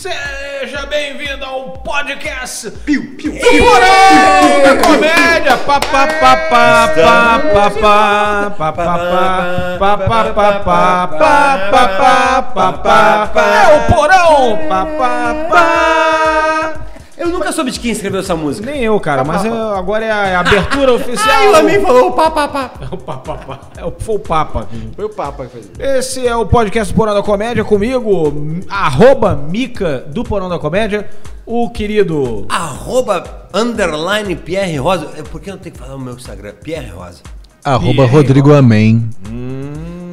Seja bem-vindo ao podcast Piu, Piu, Piu, Porão da Comédia! Pá, pá, pá, pá, pá, pá, pá, pá, pá, pá, pá, pá, pá, pá, pá, pá, pá, pá, É o Porão! Pá, pá, pá. Eu nunca soube de quem escreveu essa música. Nem eu, cara, mas eu- agora é a abertura oficial. Aí o amigo falou pá, pá, pá. É o Papa, pá. É o, foi o Papa. Foi o Papa que fez. Esse é o podcast do Porão da Comédia comigo, arroba Mica do Porão da Comédia, o querido Arroba underline Pierre Rosa. É, Por que eu não tenho que falar o meu Instagram? Pierre Rosa. Arroba Rodrigo Amém.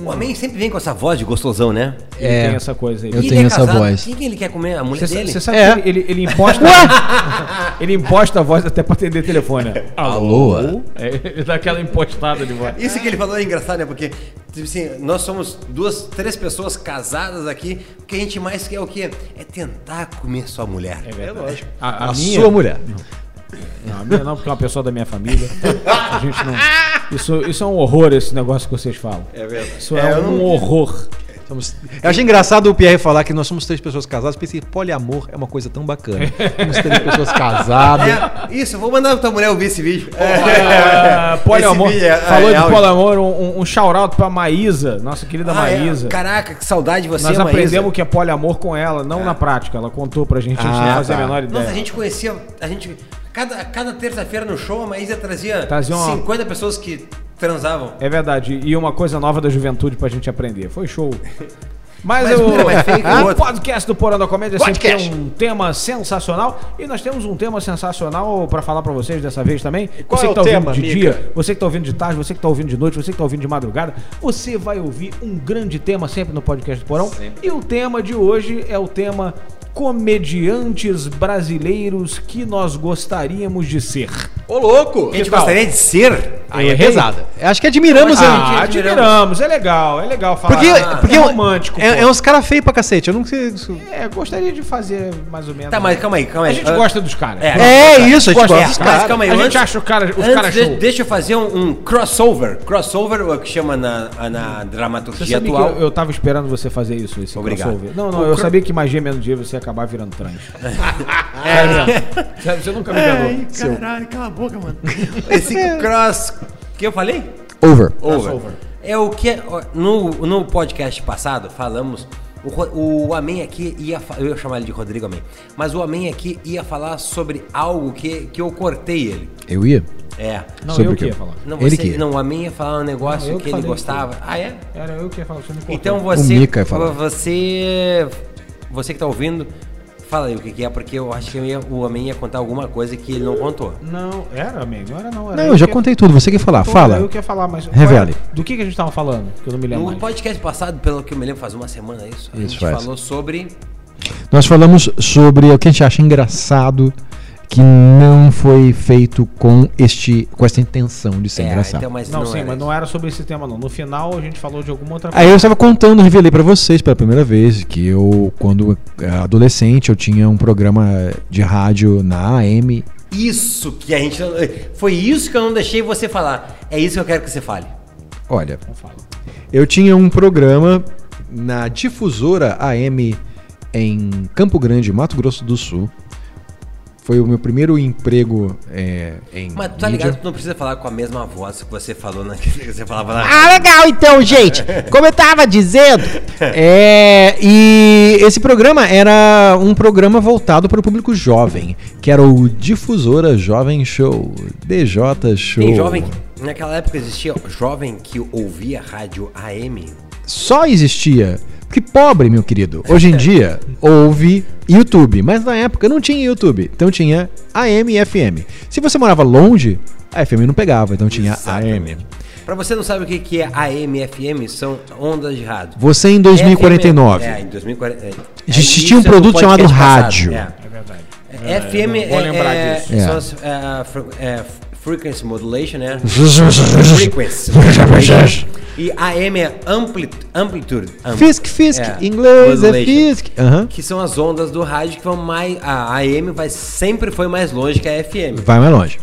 O homem sempre vem com essa voz de gostosão, né? Ele É. tem essa coisa aí. Eu E tenho ele é essa voz. Quem que ele quer comer? A mulher Você dele? você sabe É. que ele, ele, ele imposta. ele imposta a voz até pra atender telefone. né? Alô? É, ele dá aquela impostada de voz. Isso que ele falou é engraçado, né? Porque, tipo assim, nós somos duas, três pessoas casadas aqui. O que a gente mais quer é o quê? É tentar comer sua mulher. É lógico. A, A, a minha, sua mulher. Não, a minha não, porque é uma pessoa da minha família. A gente não. Isso, isso é um horror, esse negócio que vocês falam. É verdade. Isso é, um horror. Somos... Eu achei engraçado o Pierre falar que nós somos três pessoas casadas. Pensei, poliamor é uma coisa tão bacana. Somos três pessoas casadas. É, isso, vou mandar pra tua mulher ouvir esse vídeo. É, poliamor. Esse vídeo é- Falou é de poliamor, um, um shout-out pra Maísa, nossa querida Ah, é. Maísa. Caraca, que saudade de você, Nós Maísa. aprendemos o que é poliamor com ela, não na prática. Ela contou pra gente, a gente Ah, não fazia tá. a menor ideia. Nossa, a gente conhecia. A gente. Cada, cada terça-feira no show, a Maísa trazia, Trazia uma- 50 pessoas que transavam. É verdade, e uma coisa nova da juventude pra gente aprender. Foi show. Mas, Mas o, que o podcast do Porão da Comédia sempre Podcast. tem um tema sensacional. E nós temos um tema sensacional pra falar pra vocês dessa vez também. qual você é que tá o ouvindo tema, de Mica? dia, você que tá ouvindo de tarde, você que tá ouvindo de noite, você que tá ouvindo de madrugada, você vai ouvir um grande tema sempre no podcast do Porão. E o tema de hoje é o tema comediantes brasileiros que nós gostaríamos de ser. Ô, louco! A gente Que tal? gostaria de ser. Aí é pesada. Acho que admiramos Ah, a... admiramos, é legal, é legal falar. Porque, Ah, porque é é, romântico. é, é uns caras feios pra cacete. Eu não sei. É, gostaria de fazer mais ou menos. Tá, mas calma aí, calma A aí. gente Ah, gosta dos caras. É. É isso, a gente Gosta gosta dos dos Mas caras. calma aí, A gente antes- acha o cara- os antes caras de- show. Deixa eu fazer um, um crossover. Crossover é o que chama na, na Você dramaturgia sabia atual. que eu, eu tava esperando você fazer isso, esse Obrigado. crossover. Não, não, O eu cro- sabia que mais menos dia você ia acabar virando trans. Mesmo. Sério, Você nunca me enganou. Caralho, cala a boca, mano. Esse cross. Que eu falei? Over. Over. É o que. ó, No, no podcast passado falamos. O, o Amém aqui ia. Eu ia chamar ele de Rodrigo Amém. Mas o Amém aqui ia falar sobre algo que, que eu cortei ele. Eu ia? É. Não, Sobre eu o que ia falar. Não, Ele você, que ia. não, o Amém ia falar um negócio Não, eu que que ele gostava. Ah, é? Era eu que ia falar, você me cortou. Então você. Mica ia falar. Você. Você que tá ouvindo, fala aí o que, que é, porque eu acho que eu ia- o Amém ia contar alguma coisa que ele não contou. Não, era, amigo, não era não. Era Não, eu já que- contei tudo. Você quer falar? Pô, Fala. Eu que ia falar, mas. Revele. qual é- Do que, que a gente tava falando? Que eu não me lembro No mais. podcast passado, pelo que eu me lembro, faz uma semana isso. A Isso gente faz. falou sobre. Nós falamos sobre o que a gente acha engraçado que não foi feito com este com esta intenção de ser É, engraçado. então, mas Não, sim, era mas isso. não era sobre esse tema, não. No final a gente falou de alguma outra Aí eu estava contando, revelei pra vocês pela primeira vez que eu, quando eh, adolescente, eu tinha um programa de rádio na AM. Isso que a gente. Foi isso que eu não deixei você falar. É isso que eu quero que você fale. Olha, Não fala. eu tinha um programa na difusora AM em Campo Grande, Mato Grosso do Sul. Foi o meu primeiro emprego eh, em. Mas tu tá mídia. ligado que tu não precisa falar com a mesma voz que você falou na que você falava na. Ah, legal então, gente. Como eu tava dizendo. É, e esse programa era um programa voltado para o público jovem, que era o Difusora Jovem Show, DJ Show. Tem jovem. Naquela época existia jovem que ouvia rádio AM. Só existia. Que pobre, meu querido. Hoje em dia, houve YouTube, mas na época não tinha YouTube. Então tinha AM e FM. Se você morava longe, a FM não pegava, então tinha AM. Pra você não sabe o que que é AM e FM, são ondas de rádio. Você em 2049. É, em 2040. É, Existia um é produto chamado passado, rádio. É. É verdade. É, FM vou é, lembrar é, disso. É. são as, é, frequency modulation, né? frequency. E AM é ampli, amplitude. Am- Fisk, Fisk, É, inglês é modulation. Fisk. Aham. Que são as ondas do rádio que vão mais. A AM vai, sempre foi mais longe que a FM. Vai mais longe.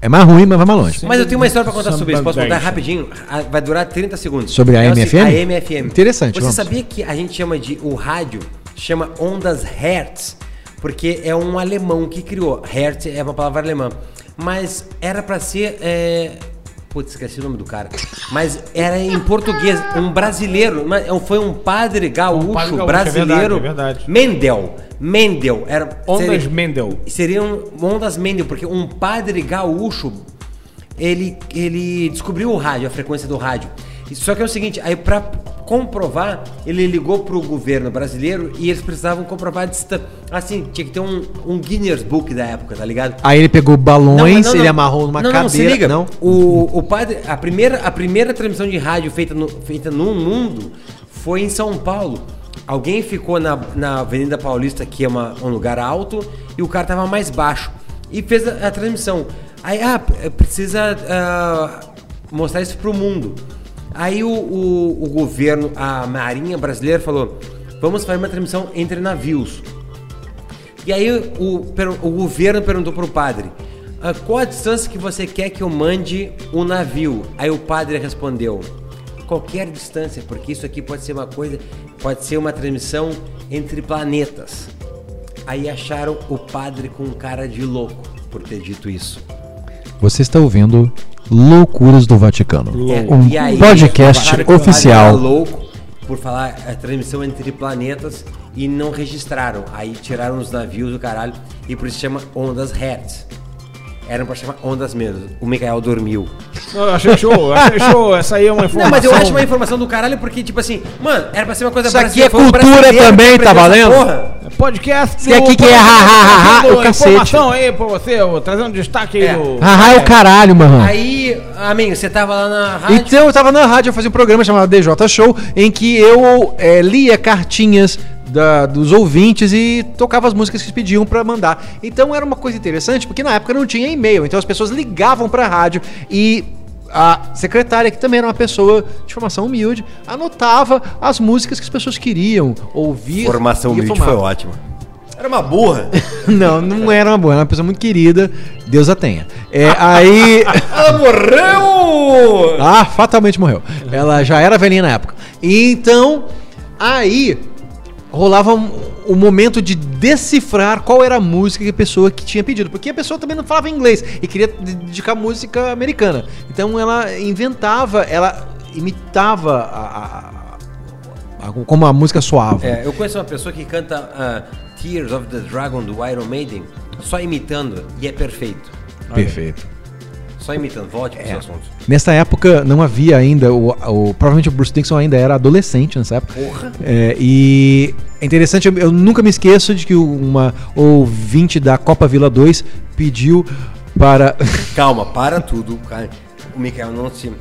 É mais ruim, mas vai mais longe. Mas eu tenho uma história pra contar sobre isso. Posso contar rapidinho? Vai durar 30 segundos. Sobre a É o AM e seguinte, FM? AM e FM. Interessante, Você vamos. sabia que a gente chama de o rádio chama ondas Hertz, porque é um alemão que criou. Hertz é uma palavra alemã. Mas era pra ser. É... Putz, esqueci o nome do cara. Mas era em português, um brasileiro, mas foi um padre gaúcho, Um padre gaúcho, é brasileiro. verdade, é verdade. Mendel. Mendel. Era, Ondas seria- Mendel. seriam ondas Mendel, porque um padre gaúcho, ele, ele descobriu o rádio, a frequência do rádio. Só que é o seguinte, aí pra comprovar, ele ligou pro governo brasileiro e eles precisavam comprovar a distância. Assim, tinha que ter um, um Guinness Book da época, tá ligado? Aí ele pegou balões, mas não, não. ele amarrou numa não, cadeira. Não, se liga. Não? O, o padre, a primeira, a primeira transmissão de rádio feita no, feita no mundo foi em São Paulo. Alguém ficou na, na Avenida Paulista, que é uma- um lugar alto, e o cara tava mais baixo. E fez a, a transmissão. Aí, ah, precisa ah, mostrar isso pro mundo. Aí o, o, o governo, a Marinha brasileira falou: vamos fazer uma transmissão entre navios. E aí o, o governo perguntou pro padre: "Ah, qual a distância que você quer que eu mande o navio? Aí o padre respondeu: qualquer distância, porque isso aqui pode ser uma coisa, pode ser uma transmissão entre planetas. Aí acharam o padre com cara de louco por ter dito isso. Você está ouvindo Loucuras do Vaticano. É, Um e aí, podcast oficial. louco por falar a transmissão entre planetas e não registraram. Aí tiraram os navios do caralho e por isso chama ondas Hertz. Eram pra chamar ondas mesmo. O Mikael dormiu. Não, eu achei show, achei show. Essa aí é uma informação. Não, mas eu acho uma informação do caralho porque, tipo assim, mano, era pra ser uma coisa Isso aqui brasileira, é cultura também, tá valendo? porra. Podcast Isso aqui que é ha, ha, ha, ha, o cacete. Informação aí pra você, ó, trazendo destaque aí É. do... Ah, é o caralho, mano. Aí, amigo, você tava lá na rádio. Então eu tava na rádio, eu fazia um programa chamado DJ Show, em que eu eh, lia cartinhas da- dos ouvintes e tocava as músicas que eles pediam pra mandar. Então era uma coisa interessante, porque na época não tinha e-mail, então as pessoas ligavam pra rádio e a secretária, que também era uma pessoa de formação humilde, anotava as músicas que as pessoas queriam ouvir. Formação humilde informava. foi ótima. Era uma burra. Não, não era uma boa, era uma pessoa muito querida, Deus a tenha. É, aí. Ela morreu! Ah, fatalmente morreu. Ela já era velhinha na época. Então, aí rolava um- o momento de decifrar qual era a música que a pessoa que tinha pedido. Porque a pessoa também não falava inglês e queria dedicar música americana. Então ela inventava, ela imitava a- a- a- como a música soava. É, eu conheço uma pessoa que canta ah, Tears of the Dragon do Iron Maiden só imitando e é perfeito. Perfeito. Só imitando. Volte É. pro seu assunto. Nessa época não havia ainda, o, o- provavelmente o Bruce Dixon ainda era adolescente nessa época. Porra. É, e é interessante, eu, eu nunca me esqueço de que uma ouvinte da Copa Vila 2 pediu para. Calma, para tudo. cara. O Mikael não se.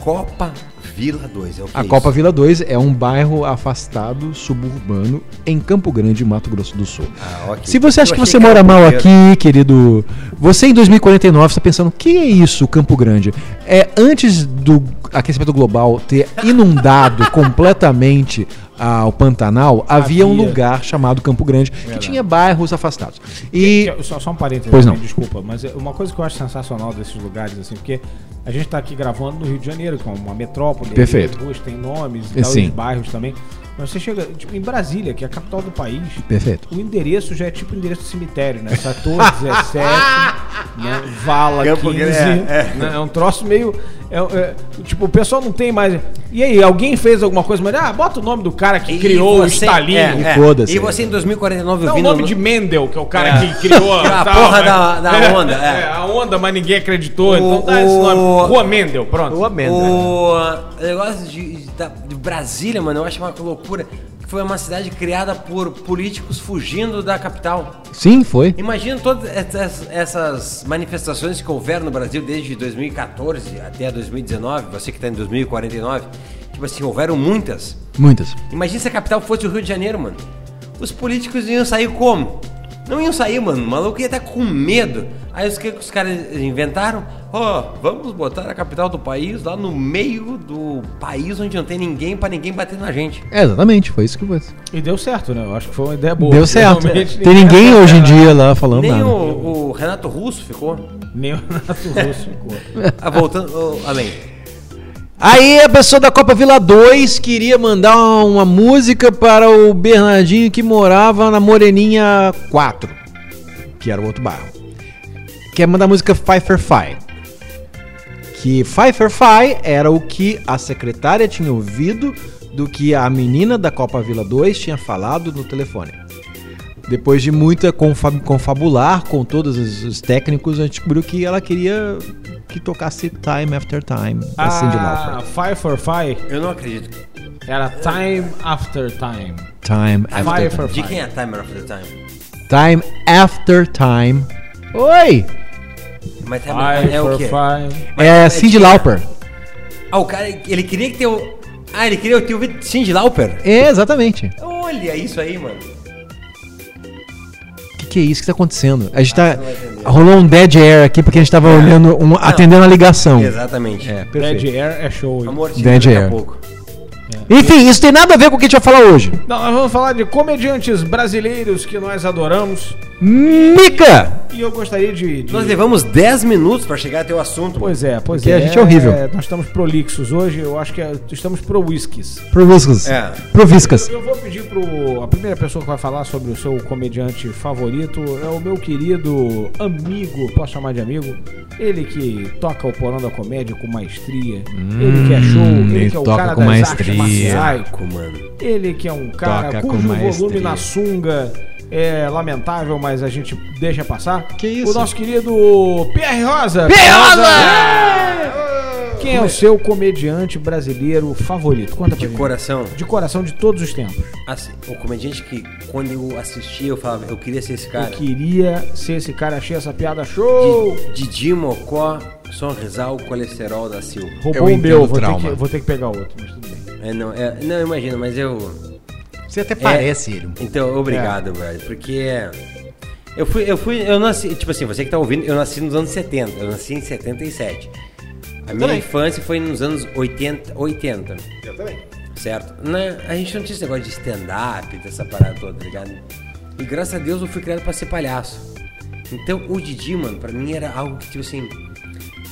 Copa Vila 2. É o que A é Copa? Vila 2 é um bairro afastado, suburbano, em Campo Grande, Mato Grosso do Sul. Ah, ok. Se você acha Eu que você mora mal aqui, querido, você em 2049 está pensando, que é isso, Campo Grande? É antes do aquecimento global ter inundado completamente ah, o Pantanal, havia, um Havia. lugar chamado Campo Grande que tinha bairros afastados. E Que- Só, só um parênteses, Pois não. desculpa, mas é uma coisa que eu acho sensacional desses lugares, assim, porque a gente tá aqui gravando no Rio de Janeiro, que é uma metrópole, Perfeito. as ruas têm nomes É, e tal, sim. os bairros também. Mas você chega, tipo, em Brasília, que é a capital do país, perfeito. o endereço já é tipo o endereço do cemitério, né? Sator 17, né? Vala Campo 15. Grande, é, né? É um troço meio. é- é, tipo, o pessoal não tem mais. E aí, alguém fez alguma coisa, mas ah, bota o nome do cara que E criou o você- Stalin. é, é. Foda-se. E você em 2049 Não, o ouvindo. nome de Mendel, que é o cara É. que criou A tal, porra né? da- da onda, é. a onda, mas ninguém acreditou. O- então dá esse o- nome. Rua Mendel, pronto. Rua Mendel. O negócio de, de- de Brasília, mano, eu acho uma loucura. Que foi uma cidade criada por políticos fugindo da capital. Sim, foi. Imagina todas essas, essas manifestações que houveram no Brasil desde 2014 até 2019, você que está em 2049. Tipo assim, houveram muitas. Muitas. Imagina se a capital fosse o Rio de Janeiro, mano. Os políticos iam sair como? Não iam sair, mano. O maluco ia estar com medo. Aí os que que os caras inventaram? Ó, vamos botar a capital do país lá no meio do país onde não tem ninguém pra ninguém bater na gente. É, exatamente, foi isso que foi. E deu certo, né? Eu acho que foi uma ideia boa. Deu certo. Realmente, Tem ninguém hoje em dia lá falando Nem nada. o, o Renato Russo ficou. Nem o Renato Russo ficou. Ah, voltando. ô, além. Aí a pessoa da Copa Vila 2 queria mandar uma música para o Bernardinho que morava na Moreninha 4, que era o outro bairro. Quer mandar a música Pfeiffer Fi. Que Pfeiffer Fi era o que a secretária tinha ouvido do que a menina da Copa Vila 2 tinha falado no telefone. Depois de muita confa- confabular com todos os, os técnicos, a gente descobriu que ela queria que tocasse Time After Time, da Cyndi Ah, Lauper. Five for Five Eu não acredito. era Time After Time. Time Five After for Time. De quem é Timer of the Time? Time After Time. Oi! Mas Five Timer é for o quê? Five. É é Cyndi de- Lauper. Ah, o cara, ele queria que teu... Ah, ele queria ter ouvido Cindy Lauper? É, exatamente. Olha isso aí, mano. O que, que é isso que tá acontecendo? A gente Ah, tá. Rolou um dead air aqui porque a gente tava olhando, um, atendendo a ligação. Exatamente. É, Dead perfeito. Air é show. Amor, Dead daqui Air. a pouco. Enfim, isso tem nada a ver com o que a gente vai falar hoje. Não, nós vamos falar de comediantes brasileiros que nós adoramos. Mica! E eu gostaria de. de- Nós levamos 10 minutos pra chegar até o assunto. Pois é, pois Porque é. a gente é horrível. Nós estamos prolixos hoje, eu acho que é- estamos pro whiskies. Proviscas. É. Proviscas. Eu vou pedir pro. A primeira pessoa que vai falar sobre o seu comediante favorito é o meu querido amigo, posso chamar de amigo? Ele que toca o porão da comédia com maestria. ele que é show, ele, ele que é o toca cara com das maestria. artes marciais. Mano. Ele que é um cara Toca com cujo volume na sunga é lamentável, mas a gente deixa passar. Que isso? O nosso querido Pierre Rosa. Pierre Rosa! Quem é o seu comediante brasileiro favorito? Conta pra De gente. coração. De coração de todos os tempos. Assim, o comediante que quando eu assistia eu falava, eu queria ser esse cara. Eu queria ser esse cara, achei essa piada show. Di- Didi Mocó, Sonrisal, Colesterol da Silva. Roubou Eu o meu, entendo vou ter, trauma. que, vou ter que pegar outro, mas tudo bem. É, não, é, não, imagina, mas eu. Você até parece ele. Então, obrigado, brother. Porque eu fui, eu fui, eu nasci, tipo assim, você que tá ouvindo, eu nasci nos anos 70, eu nasci em 77. A minha também. infância foi nos anos 80, 80. Eu também. Certo? Né? A gente não tinha esse negócio de stand-up, dessa parada toda, tá ligado? E graças a Deus eu fui criado pra ser palhaço. Então o Didi, mano, pra mim era algo que, tipo assim,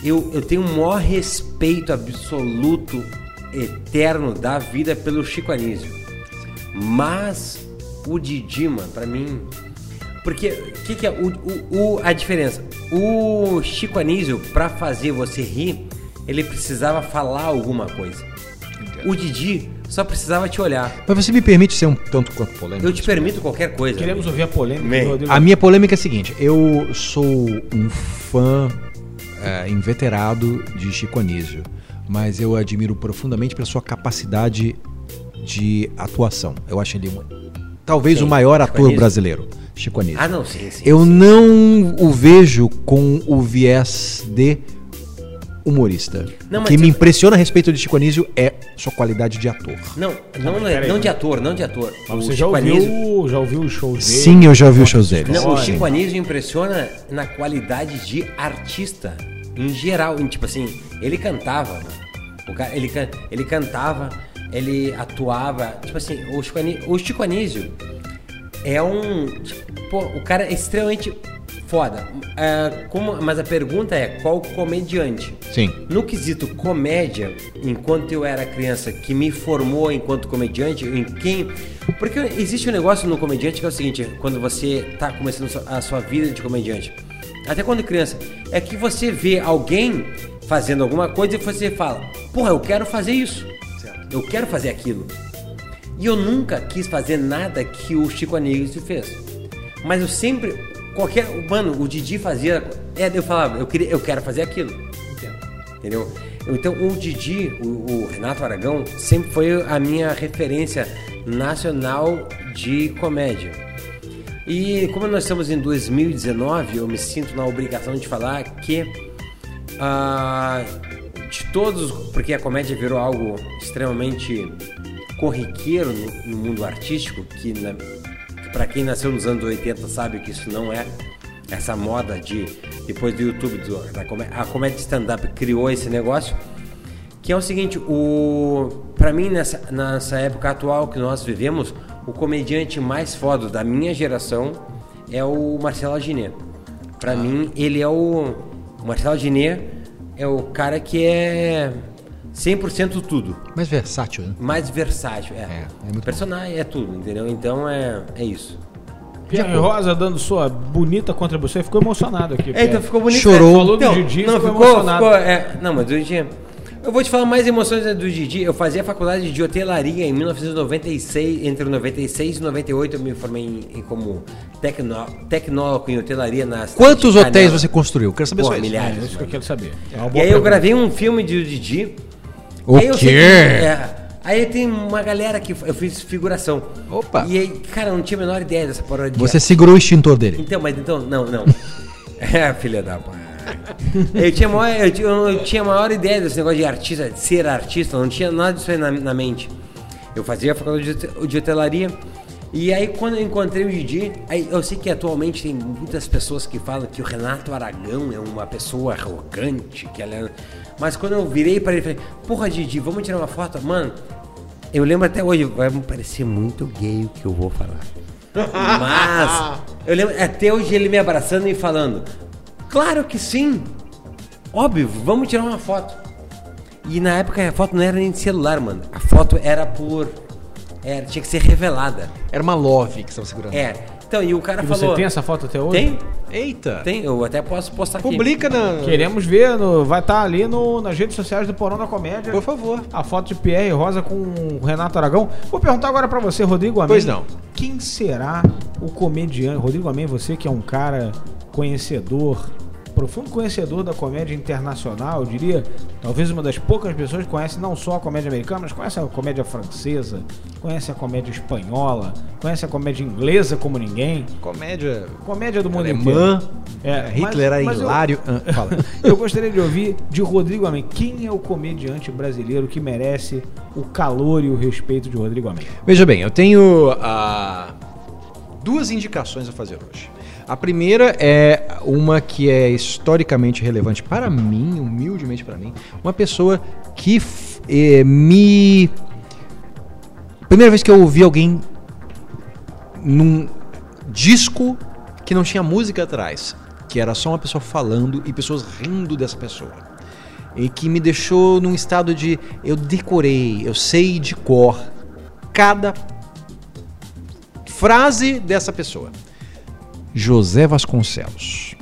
eu, eu tenho o maior respeito absoluto, eterno da vida pelo Chico Anísio. Mas o Didi, mano, pra mim. Porque o que, que é o, o, o- a diferença? O Chico Anísio, pra fazer você rir, ele precisava falar alguma coisa. O Didi só precisava te olhar. Mas você me permite ser um tanto quanto polêmico? Eu te permito qualquer coisa. Queremos ouvir a polêmica. A minha polêmica é a seguinte: eu sou um fã é, inveterado de Chico Anísio, mas eu admiro profundamente pela sua capacidade de atuação. Eu acho ele um, talvez Quem? o maior Chico ator Anísio? brasileiro, Chico Anísio. Ah, não, sim, sim. Eu não o vejo com o viés de humorista. Não, o que me você- impressiona a respeito de Chico Anísio é sua qualidade de ator. Não, não, mas não, peraí, não mas- de ator, não de ator. Mas O você já Chico ouviu, Anísio- já ouviu os shows dele? Sim, eu já ouvi os shows dele. Não, o. Chico Anísio impressiona na qualidade de artista em geral. Em, tipo assim, ele cantava, mano. O cara, ele, can- ele cantava, ele atuava. Tipo assim, o Chico Anísio, o Chico Anísio é um. tipo, pô, o cara é extremamente foda. Ah, como, mas a pergunta é: qual comediante? Sim. No quesito comédia, enquanto eu era criança, que me formou enquanto comediante, em quem. Porque existe um negócio no comediante que é o seguinte: quando você tá começando a sua vida de comediante, até quando criança, é que você vê alguém fazendo alguma coisa e você fala: porra, eu quero fazer isso, eu quero fazer aquilo. E eu nunca quis fazer nada que o Chico Anísio fez. Mas eu sempre, qualquer, mano, o Didi fazia, é, eu falava, eu queria, eu quero fazer aquilo. Entendeu? Então o Didi, o, o Renato Aragão, sempre foi a minha referência nacional de comédia. E como nós estamos em 2019, eu me sinto na obrigação de falar que ah, de todos, porque a comédia virou algo extremamente corriqueiro no, no mundo artístico, que, na, que para quem nasceu nos anos 80 sabe que isso não é essa moda de depois do YouTube, do, da comé- a comédia stand-up criou esse negócio, que é o seguinte, o para mim nessa, nessa época atual que nós vivemos, o comediante mais foda da minha geração é o Marcelo Aginé. Para mim, ele é o o Marcelo Aginé é o cara que é 100% tudo. Mais versátil, né? Mais versátil, é. É, é muito Personagem é tudo, entendeu? Então é, é isso. Pierre Rosa dando sua bonita contribuição. Ficou emocionado aqui. É, então ficou bonito. Chorou. né? Falou do Não, Didi, não, ficou ficou, emocionado. ficou, é, não, mas do Didi. Eu vou te falar mais emoções do Didi. Eu fazia faculdade de hotelaria em 1996, entre 96 e 98 eu me formei em, em como tecno, tecnólogo em hotelaria na cidade Quantos hotéis você construiu? Quero saber Pô, só isso. milhares. É isso que eu quero saber. É E aí eu gravei um filme de Didi. O Aí quê? que- é, aí tem uma galera que eu fiz figuração. Opa. E aí, cara, eu não tinha a menor ideia dessa de Você segurou o extintor dele. então, mas então, não, não. É, filha da pai. Eu tinha, maior, eu, tinha- eu tinha a maior ideia desse negócio de artista, de ser artista, não tinha nada disso aí na, na mente. Eu fazia faculdade de, de hotelaria. E aí, quando eu encontrei o Didi, aí eu sei que atualmente tem muitas pessoas que falam que o Renato Aragão é uma pessoa arrogante, que ela é... Mas quando eu virei para ele, falei, porra, Didi, vamos tirar uma foto? Mano, eu lembro até hoje, vai me parecer muito gay o que eu vou falar. Mas eu lembro até hoje ele me abraçando e falando: Claro que sim! Óbvio, vamos tirar uma foto. E na época a foto não era nem de celular, mano. A foto era por. Era, tinha que ser revelada. Era uma love que você estava segurando. É. Então, e o cara E você falou. tem essa foto até hoje? Tem? Eita. Tem, eu até posso postar aqui. Publica na. Queremos ver, no- vai estar ali no, nas redes sociais do Porão da Comédia. Por favor. A foto de Pierre Rosa com o Renato Aragão. Vou perguntar agora pra você, Rodrigo Amém. Pois não. Quem será o comediante? Rodrigo Amém, você que é um cara conhecedor, profundo conhecedor da comédia internacional, eu diria, talvez uma das poucas pessoas que conhece não só a comédia americana, mas conhece a comédia francesa, conhece a comédia espanhola, conhece a comédia inglesa como ninguém. Comédia. Comédia do mundo Alemã. inteiro. É, Hitler mas- era mas eu- hilário. Ah, fala. Eu gostaria de ouvir de Rodrigo Amém. Quem é o comediante brasileiro que merece o calor e o respeito de Rodrigo Amém? Veja bem, eu tenho ah, duas indicações a fazer hoje. A primeira é uma que é historicamente relevante para mim, humildemente para mim, uma pessoa que eh, me. Primeira vez que eu ouvi alguém num disco que não tinha música atrás, que era só uma pessoa falando e pessoas rindo dessa pessoa. E que me deixou num estado de eu decorei, eu sei de cor cada frase dessa pessoa. José Vasconcelos.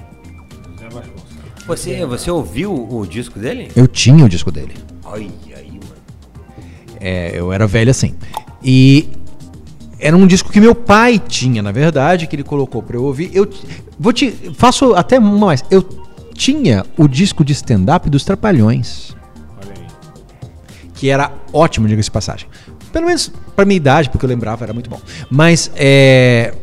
Você, você ouviu o disco dele? Eu tinha o disco dele. Ai, aí, mano. É, eu era velho assim. E era um disco que meu pai tinha, na verdade, que ele colocou pra eu ouvir. Eu vou te faço até uma mais. Eu tinha o disco de stand-up dos Trapalhões, Olha aí. que era ótimo, diga-se de passagem. Pelo menos pra minha idade, porque eu lembrava, era muito bom. Mas é,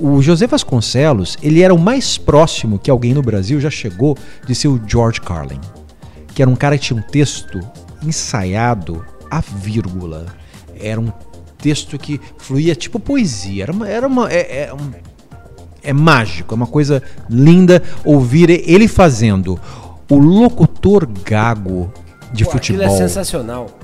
o José Vasconcelos, ele era o mais próximo que alguém no Brasil já chegou de ser o George Carlin. Que era um cara que tinha um texto ensaiado a vírgula. Era um texto que fluía tipo poesia. Era uma. Era uma é, é um- é mágico, é uma coisa linda ouvir ele fazendo o locutor gago de Pô, futebol. Aquilo é sensacional.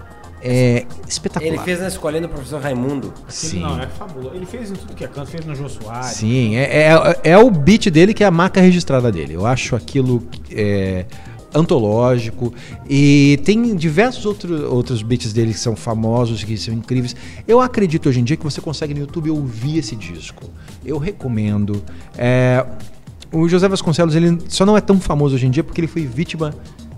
É espetacular. Ele fez na escolinha do professor Raimundo. Sim. Não, é fabuloso. Ele fez em tudo que é canto, fez no Jô Soares. Sim, é, é, é o beat dele que é a marca registrada dele. Eu acho aquilo é, antológico. E tem diversos outro, outros beats dele que são famosos, que são incríveis. Eu acredito hoje em dia que você consegue no YouTube ouvir esse disco. Eu recomendo. É, o José Vasconcelos ele só não é tão famoso hoje em dia porque ele foi vítima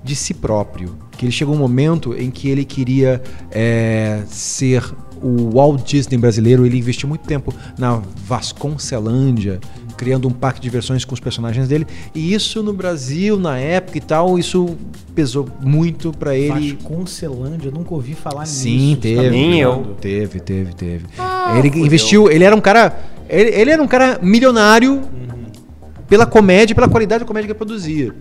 de si próprio. Que ele chegou um momento em que ele queria é, ser o Walt Disney brasileiro. Ele investiu muito tempo na Vasconcelândia, criando um parque de diversões com os personagens dele. E isso no Brasil, na época e tal, isso pesou muito pra ele. Vasconcelândia, eu nunca ouvi falar Sim, nisso. teve. Tá me Nem eu. Teve, teve, teve. ele investiu, ele era um cara. Ele, ele era um cara milionário pela comédia, pela qualidade da comédia que ele produzia.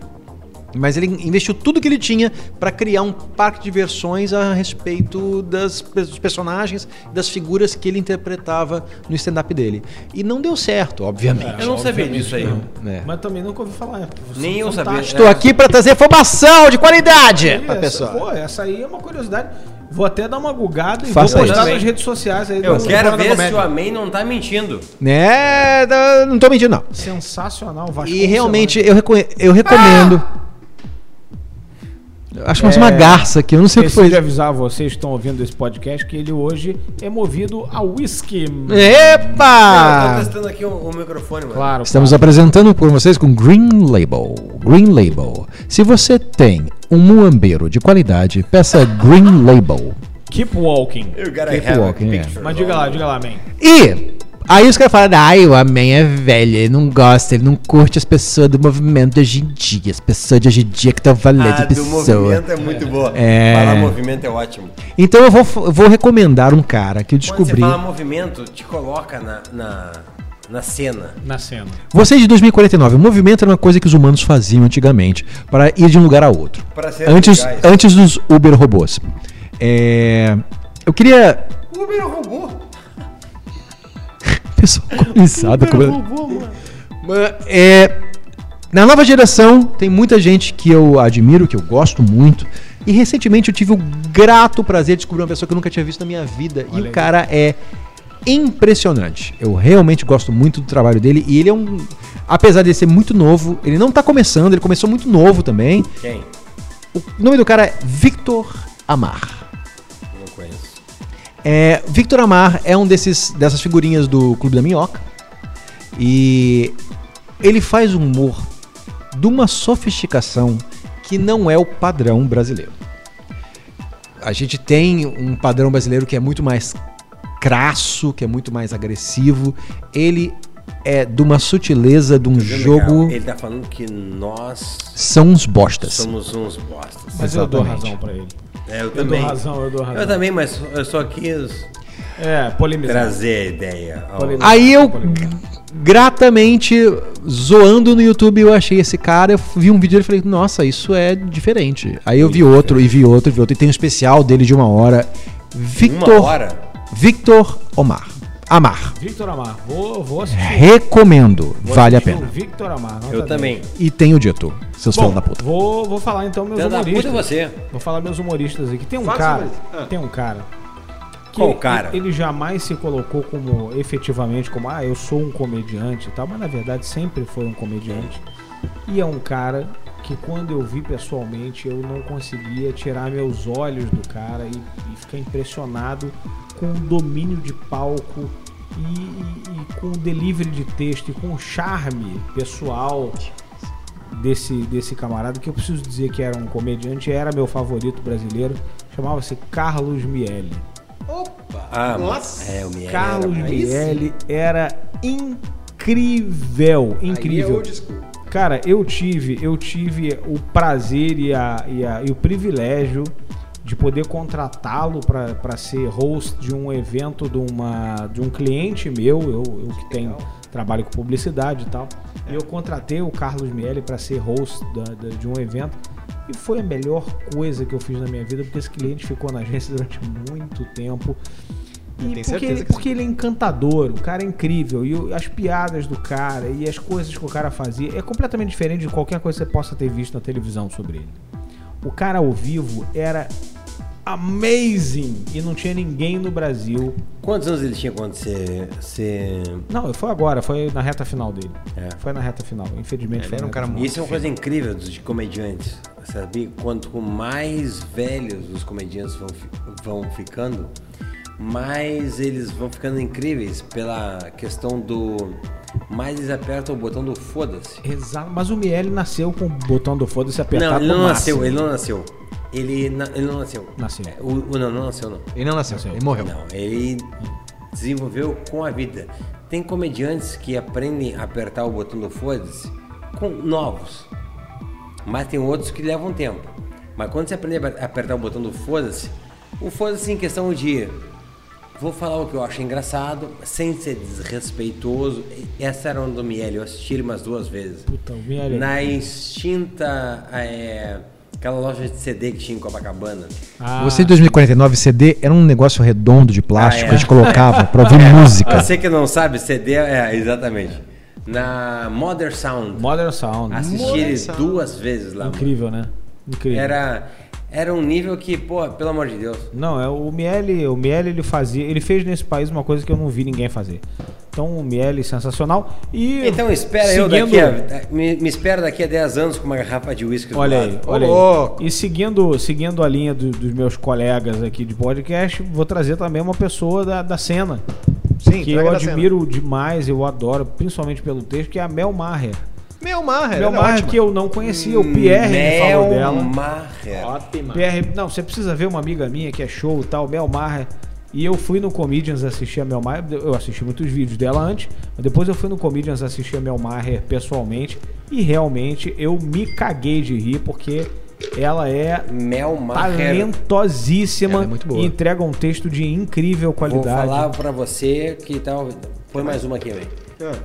Mas ele investiu tudo que ele tinha pra criar um parque de diversões a respeito das, dos personagens, das figuras que ele interpretava no stand-up dele. E não deu certo, obviamente. Eu não sabia disso aí. É. Mas também nunca ouvi falar. É, você Nem é eu sabia. Estou aqui pra trazer informação de qualidade pra Essa, pessoa. pô, essa aí é uma curiosidade. Vou até dar uma gugada e Faça vou postar nas redes sociais aí. Eu do quero ver se o Amém não tá mentindo. Né? Não tô mentindo, não. Sensacional, Vasconcelândia. E realmente eu, eu recomendo. Acho que é uma garça aqui, eu não sei o que foi. de avisar vocês que estão ouvindo esse podcast que ele hoje é movido a whisky. Eu tô Epa! testando aqui o, o microfone, mano. Claro. Estamos claro. apresentando por vocês com Green Label. Green Label. Se você tem um muambeiro de qualidade, peça Green Label. Keep walking. You gotta Keep walking, é. Mas diga lá, diga lá, man. E aí os caras falam, ai, o Amém é velho, ele não gosta, ele não curte as pessoas do movimento de hoje em dia. As pessoas de hoje em dia que estão valendo Ah, pessoa. movimento é muito boa. É. Falar movimento é ótimo. Então eu vou, vou recomendar um cara que eu Quando descobri. você fala movimento, te coloca na, na, na cena. Na cena. Você de 2049, o movimento era uma coisa que os humanos faziam antigamente para ir de um lugar a outro. Para ser Antes, legais. antes dos Uber robôs. É, eu queria. Uber é robô. Pessoal Mas, É, na nova geração, tem muita gente que eu admiro, que eu gosto muito. E recentemente eu tive o grato prazer de descobrir uma pessoa que eu nunca tinha visto na minha vida. e Olha o aí. cara é impressionante. Eu realmente gosto muito do trabalho dele. E ele é um. Apesar de ser muito novo, ele não tá começando, ele começou muito novo também. Quem? O nome do cara é Victor Amar. É, Victor Amar é um desses dessas figurinhas do Clube da Minhoca. E ele faz um humor de uma sofisticação que não é o padrão brasileiro. A gente tem um padrão brasileiro que é muito mais crasso, que é muito mais agressivo. Ele é de uma sutileza, de um jogo. Ele tá falando que nós São uns bostas. somos uns bostas. Mas eu dou Exatamente. razão pra ele. É, eu Eu também. dou razão, eu dou razão. Eu também, mas eu só quis É, polemizar. trazer a ideia. Polemizar. Aí eu Polemizar. gratamente zoando no YouTube, eu achei esse cara, eu vi um vídeo dele e falei, nossa, isso é diferente. Aí eu vi outro, e vi outro, e vi outro, e tem um especial dele de uma hora. Victor, Uma hora? Victor Omar. Amar. Victor Amar. Vou, vou assistir. Recomendo, Vou vale a pena. o Victor Amar. Eu 10. também. E tenho dito, seus Bom, filhos da puta. Vou, vou falar então meus da humoristas. puta é você. Vou falar meus humoristas aqui. Tem um cara. Ah. Tem um cara. que Qual cara? Ele jamais se colocou como efetivamente como ah, eu sou um comediante e tal, mas na verdade sempre foi um comediante. E é um cara que quando eu vi pessoalmente eu não conseguia tirar meus olhos do cara e, e ficar impressionado com o domínio de palco e, e- e com o delivery de texto e com o charme pessoal desse, desse camarada que eu preciso dizer que era um comediante, era meu favorito brasileiro, chamava-se Carlos Miele. Ah, Nossa. É, o Miele Carlos era- Miele era incrível, incrível. Cara, eu tive, eu tive o prazer e, a, e, a- e o privilégio de poder contratá-lo para ser host de um evento de, uma, de um cliente meu, eu, eu que tenho trabalho com publicidade e tal. E eu contratei o Carlos Miele para ser host da- da- de um evento. E foi a melhor coisa que eu fiz na minha vida, porque esse cliente ficou na agência durante muito tempo. E porque, certeza ele, que porque ele é encantador, o cara é incrível. E as piadas do cara e as coisas que o cara fazia é completamente diferente de qualquer coisa que você possa ter visto na televisão sobre ele. O cara ao vivo era amazing e não tinha ninguém no Brasil. Quantos anos ele tinha quando você. você... Não, foi agora, foi na reta final dele. É. Foi na reta final, infelizmente. Ele foi era um cara muito Isso é uma coisa incrível dos de comediantes. Sabe? Quanto mais velhos os comediantes vão, vão ficando, mais eles vão ficando incríveis pela questão do. Mais eles apertam o botão do foda-se. Exato, mas o Miele nasceu com o botão do foda-se apertado Não, ele não nasceu, ele não nasceu. Ele, na- ele não nasceu. Nasceu. É, O, o- não, não nasceu, não. Ele não nasceu, ele morreu. Não, ele desenvolveu com a vida. Tem comediantes que aprendem a apertar o botão do foda-se com novos. Mas tem outros que levam tempo. Mas quando você aprende a apertar o botão do foda-se, o foda-se em questão de vou falar o que eu acho engraçado, sem ser desrespeitoso. Essa era uma do Miele, eu assisti ele umas duas vezes. Puta, o Miele. Na extinta. é, aquela loja de CD que tinha em Copacabana. Ah, Você de 2049 CD era um negócio redondo de plástico Ah, é. que a gente colocava pra ouvir música. Você que não sabe, CD é, exatamente. Na Mother Sound. Modern Sound. Assisti ele duas vezes lá. mano. Incrível, né? Incrível. Era, era um nível que, pô, pelo amor de Deus. Não, é o Miele, o Miele ele fazia, ele fez nesse país uma coisa que eu não vi ninguém fazer. Então, um miele sensacional. E Então espera eu seguindo- daqui a. Me, me espera daqui a 10 anos com uma garrafa de uísque do Olha lado. aí, olha louco. aí. E seguindo, seguindo a linha do- dos meus colegas aqui de podcast, vou trazer também uma pessoa da, da cena. Sim, que eu admiro demais, eu adoro, principalmente pelo texto, que é a Mel Maher. Meu Maher, Mel é Maher que eu não conhecia, o Pierre me falou Mel dela. Maher. Ótima. PR, não, você precisa ver uma amiga minha que é show e tal, Mel Maher. E eu fui no Comedians assistir a Mel Maher. Eu assisti muitos vídeos dela antes, mas depois eu fui no Comedians assistir a Mel Maher pessoalmente. E realmente eu me caguei de rir, porque ela é Mel Maher. talentosíssima Ela é muito boa. e entrega um texto de incrível Vou qualidade. falar pra você que tal. Põe mais uma aqui, velho.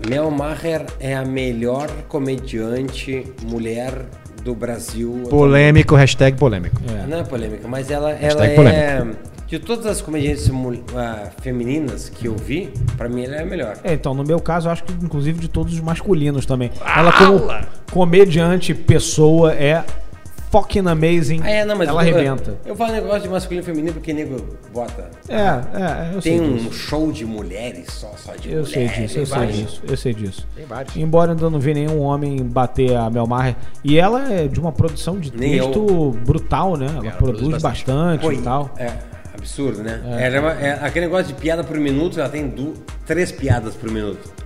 Mel Maher é a melhor comediante mulher do Brasil. Polêmico, hashtag polêmico. É. Não é polêmica, mas ela, ela Hashtag é. De todas as comediantes ah, femininas que eu vi, pra mim ela é a melhor. É, então, no meu caso, eu acho que inclusive de todos os masculinos também. Ela, como comediante, pessoa, é fucking amazing. Ah, é, não, mas ela eu, arrebenta. Eu, falo negócio de masculino e feminino porque nego bota. É, é, eu sei Tem disso. um show de mulheres só, só de Eu sei mulheres. disso, eu sei disso, eu sei disso. Tem vários. Embora eu ainda não vi nenhum homem bater a Mel Maher. E ela é de uma produção de Nem texto brutal, né? Ela, Ela produz produz bastante, Pô, e tal. É absurdo, né? É uma- é aquele negócio de piada por minuto, ela tem du- três piadas por minuto.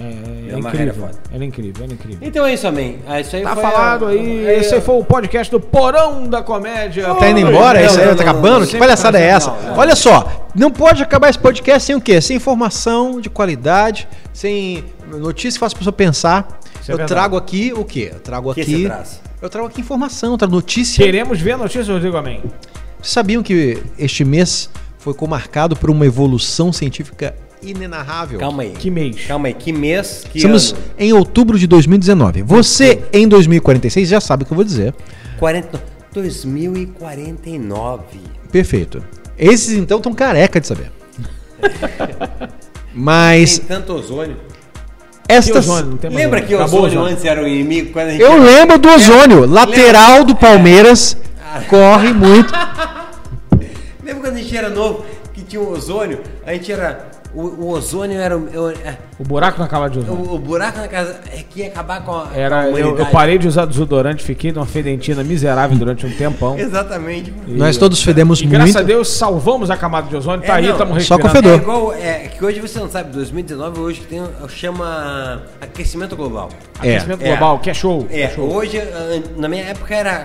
É, é, Maher é incrível. foda. Ela é incrível, ela é incrível. Então é isso, amém. Ah, isso aí Tá foi falado a- aí, é- esse aí foi o podcast do Porão da Comédia. Tá indo embora? Não, Isso aí não, tá não, acabando? não, que palhaçada é essa? não, não. Olha só, não pode acabar esse podcast sem o quê? Sem informação de qualidade, sem notícia que faça a pessoa pensar. Isso é eu verdade. trago aqui o quê? Eu trago Que aqui. você traz? Eu trago aqui informação, eu trago notícia. Queremos ver a notícia, Rodrigo Amém. Vocês sabiam que este mês foi comarcado por uma evolução científica inenarrável? Calma aí. Que mês? Calma aí, que mês? Que Estamos ano? em outubro de 2019. Você, em 2046, já sabe o que eu vou dizer. 40... 2049. Perfeito. Esses, então, estão careca de saber. Mas Tem tanto ozônio. Que estas... ozônio, não tem mais Lembra ozônio. que o Acabou ozônio antes era o inimigo? Quando a gente Eu lembro do ozônio, lateral do Palmeiras, corre muito. Lembra quando a gente era novo, que tinha o ozônio? A gente era... O, o ozônio era o, o- é, O buraco na cama de ozônio. o, o buraco na casa é que ia acabar com a, com a Era, eu, eu parei de usar desodorante, fiquei numa fedentina miserável durante um tempão. Exatamente. Nós todos fedemos E graças muito. a Deus salvamos a camada de ozônio, tá É, aí, não, estamos só respirando. com fedor. É igual, é, que hoje você não sabe, 2019 hoje tem, chama aquecimento global. Aquecimento É. global, que é show. É, é show. hoje, na minha época era,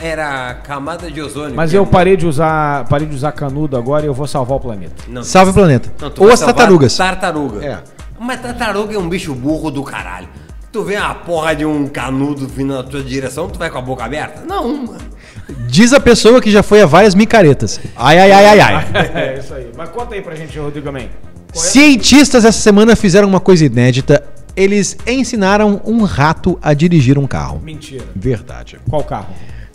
era camada de ozônio. Mas que eu é- parei de usar, parei de usar canudo agora e eu vou salvar o planeta. Não, Salve o planeta. não, Ou as tartarugas. Tartaruga. É. Mas tartaruga é um bicho burro do caralho. Tu vê uma porra de um canudo vindo na tua direção, tu vai com a boca aberta? Não, mano. Diz a pessoa que já foi a várias micaretas. Ai, ai, ai, ai, ai. É isso aí. Mas conta aí pra gente, Rodrigo Amém. Qual é? Cientistas essa semana fizeram uma coisa inédita. Eles ensinaram um rato a dirigir um carro. Mentira. Verdade. Qual carro?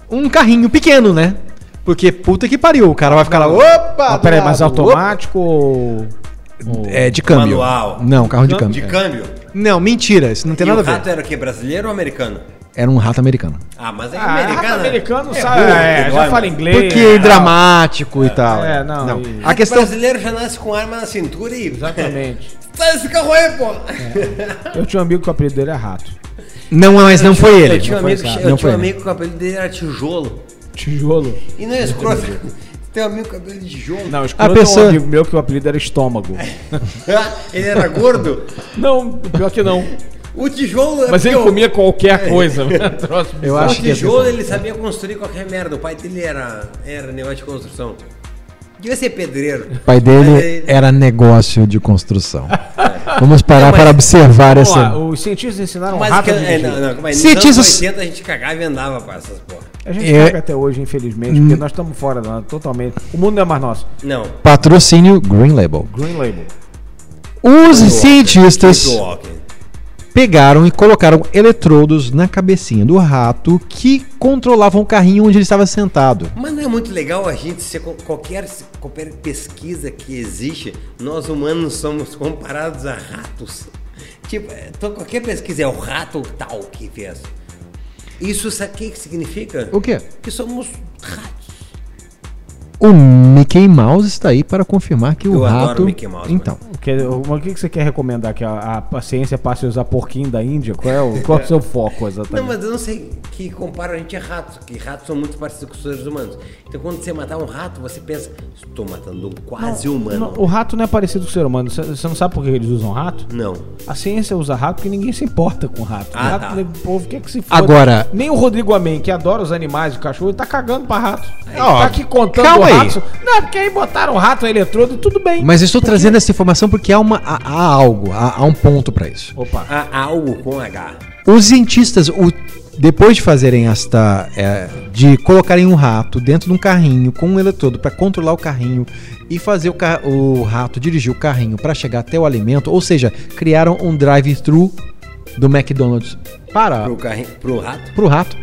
Um carrinho pequeno, né? Porque puta que pariu, o cara vai ficar lá, opa! Ah, peraí, mas automático ou... É, de câmbio. Manual. Não, carro de Não, câmbio. De É. câmbio. Não, mentira, isso não tem e nada o a ver. rato era o quê? Brasileiro ou americano? Era um rato americano. Ah, mas é Ah, americano. rato americano é sabe, é, igual, já mas- fala inglês. Porque é tal. dramático e tal. É, não, e- A questão. brasileiro já nasce com arma na cintura e. Exatamente. Sai desse carro aí, pô! Eu tinha um amigo que o apelido dele é Rato. Não, mas não foi ele. Eu tinha um amigo, que- eu tinha um amigo que o apelido dele era tijolo. Tijolo. E não é escroto. Tem um amigo com apelido de tijolo. Não, escroto pessoa- é um amigo meu que o apelido era Estômago. ele era gordo. Não, pior que não. O tijolo é Mas ele o- comia qualquer coisa. Troço Eu acho O que é tijolo ele sabia construir qualquer merda. O pai dele era, era negócio de construção. Devia ser pedreiro. O pai dele Mas era negócio de construção. Vamos parar Não, mas- para observar Vamos essa. lá, os cientistas ensinaram Mas a é, não, não, mas nos Cientistas- anos 80 a gente cagava e andava com essas porra. A gente É- caga até hoje, infelizmente, porque nós estamos fora da totalmente. O mundo não é mais nosso. Não. Patrocínio Green Label. Green Label. Os cientistas walking. Pegaram e colocaram eletrodos na cabecinha do rato que controlavam o carrinho onde ele estava sentado. Mas não é muito legal a gente ser qualquer, qualquer pesquisa que existe, nós humanos somos comparados a ratos. Tipo, é, qualquer pesquisa é o rato tal que fez. Isso sabe o que significa? O quê? Que somos ratos. O Mickey Mouse está aí para confirmar que o Eu adoro rato. Mickey Mouse, então, o que que você quer recomendar? Que a, a ciência passe a usar porquinho da Índia? Qual é o, qual é o seu foco exatamente? Não, mas eu não sei que compara a gente a ratos, que ratos são muito parecidos com os seres humanos. Então quando você matar um rato, você pensa, estou matando um quase humano. Não, o rato não é parecido com o ser humano. Você não sabe por que eles usam rato? Não. A ciência usa rato porque ninguém se importa com rato. Ah, rato, tá. o povo quer que se foda. Agora- Nem o Rodrigo Amém, que adora os animais e o cachorro, ele tá cagando pra rato. Ele Ó, tá aqui contando calma aí. ratos. Não, porque aí botaram o rato eletrodo e tudo bem. mas eu estou trazendo essa informação porque há, uma, há, há algo, há, há um ponto para isso. Opa. Há algo com H. Os cientistas, o- depois de fazerem esta. é, de colocarem um rato dentro de um carrinho com um eletrodo para controlar o carrinho e fazer o, ca- o rato dirigir o carrinho para chegar até o alimento, ou seja, criaram um drive-thru do McDonald's para Pro, carrinho, pro rato? pro rato.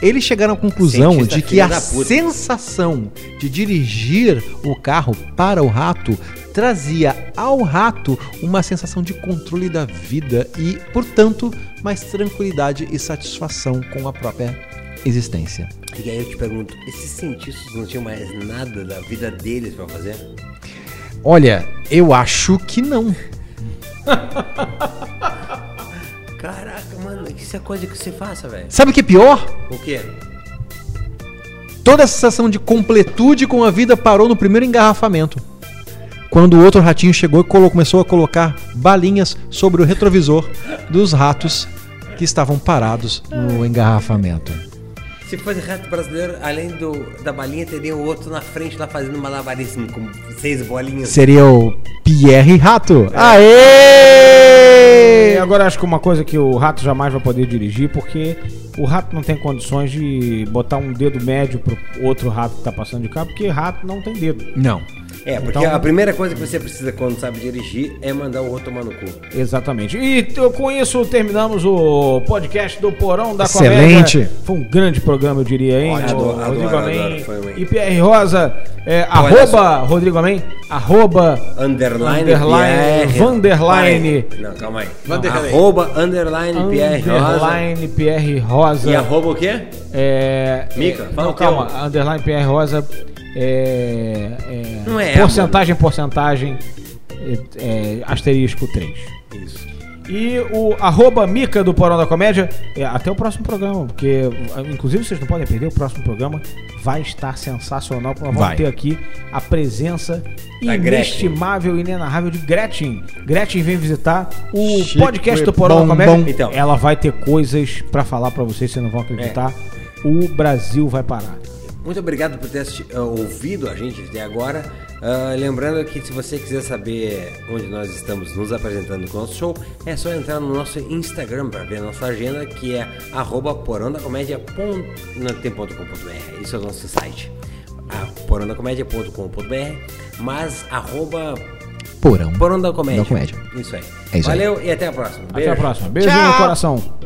Eles chegaram à conclusão Cientista de que a sensação de dirigir o carro para o rato trazia ao rato uma sensação de controle da vida e, portanto, mais tranquilidade e satisfação com a própria existência. E aí eu te pergunto, esses cientistas não tinham mais nada da vida deles pra fazer? Olha, eu acho que não. Caraca, mano, isso é coisa que você faça, velho. Sabe o que é pior? O quê? Toda essa sensação de completude com a vida parou no primeiro engarrafamento. Quando o outro ratinho chegou e começou a colocar balinhas sobre o retrovisor dos ratos que estavam parados no engarrafamento. Se fosse rato brasileiro, além do, da balinha, teria o outro na frente lá fazendo malabarismo com seis bolinhas. Seria o Pierre Rato. E Aê! Agora acho que uma coisa que o rato jamais vai poder dirigir, porque o rato não tem condições de botar um dedo médio pro outro rato que tá passando de carro, porque rato não tem dedo. Não. É, porque Então- a primeira coisa que você precisa quando sabe dirigir é mandar o outro tomar no cu. Exatamente. E com isso terminamos o podcast do Porão da Excelente. Comédia. Foi um grande programa, eu diria, hein? Adoro, O adoro, Rodrigo adoro, Amém e Pierre Rosa. É, arroba Rodrigo Amém, arroba Underline, Underline, Pierre. Vanderline. Não, calma aí. Vanderline. Arroba, underline, Pierre Rosa. Underline Pierre Rosa. E arroba o quê? É, Mica, é, fala não, calma. Underline PR Rosa. É, é, Não é, porcentagem, porcentagem. É, é, asterisco 3. Isso. E o arroba Mica do Porão da Comédia. é, até o próximo programa, porque inclusive vocês não podem perder o próximo programa. Vai estar sensacional. Nós vamos Vai. ter aqui a presença Da inestimável e inenarrável de Gretchen. Gretchen vem visitar o Chique podcast do Porão da bombom. Comédia. Então. Ela vai ter coisas pra falar pra vocês, vocês não vão acreditar. O Brasil vai parar. Muito obrigado por ter ah, ouvido a gente até agora. Ah, lembrando que se você quiser saber onde nós estamos nos apresentando com o nosso show, é só entrar no nosso Instagram para ver a nossa agenda, que é arroba porondacomédia.com.br. Isso é o nosso site. Porondacomédia.com.br, mas arroba Porão. Porão da Comédia. Da Comédia. Isso aí. É isso aí. Valeu e até a próxima. Até a próxima. Beijo Tchau. no coração.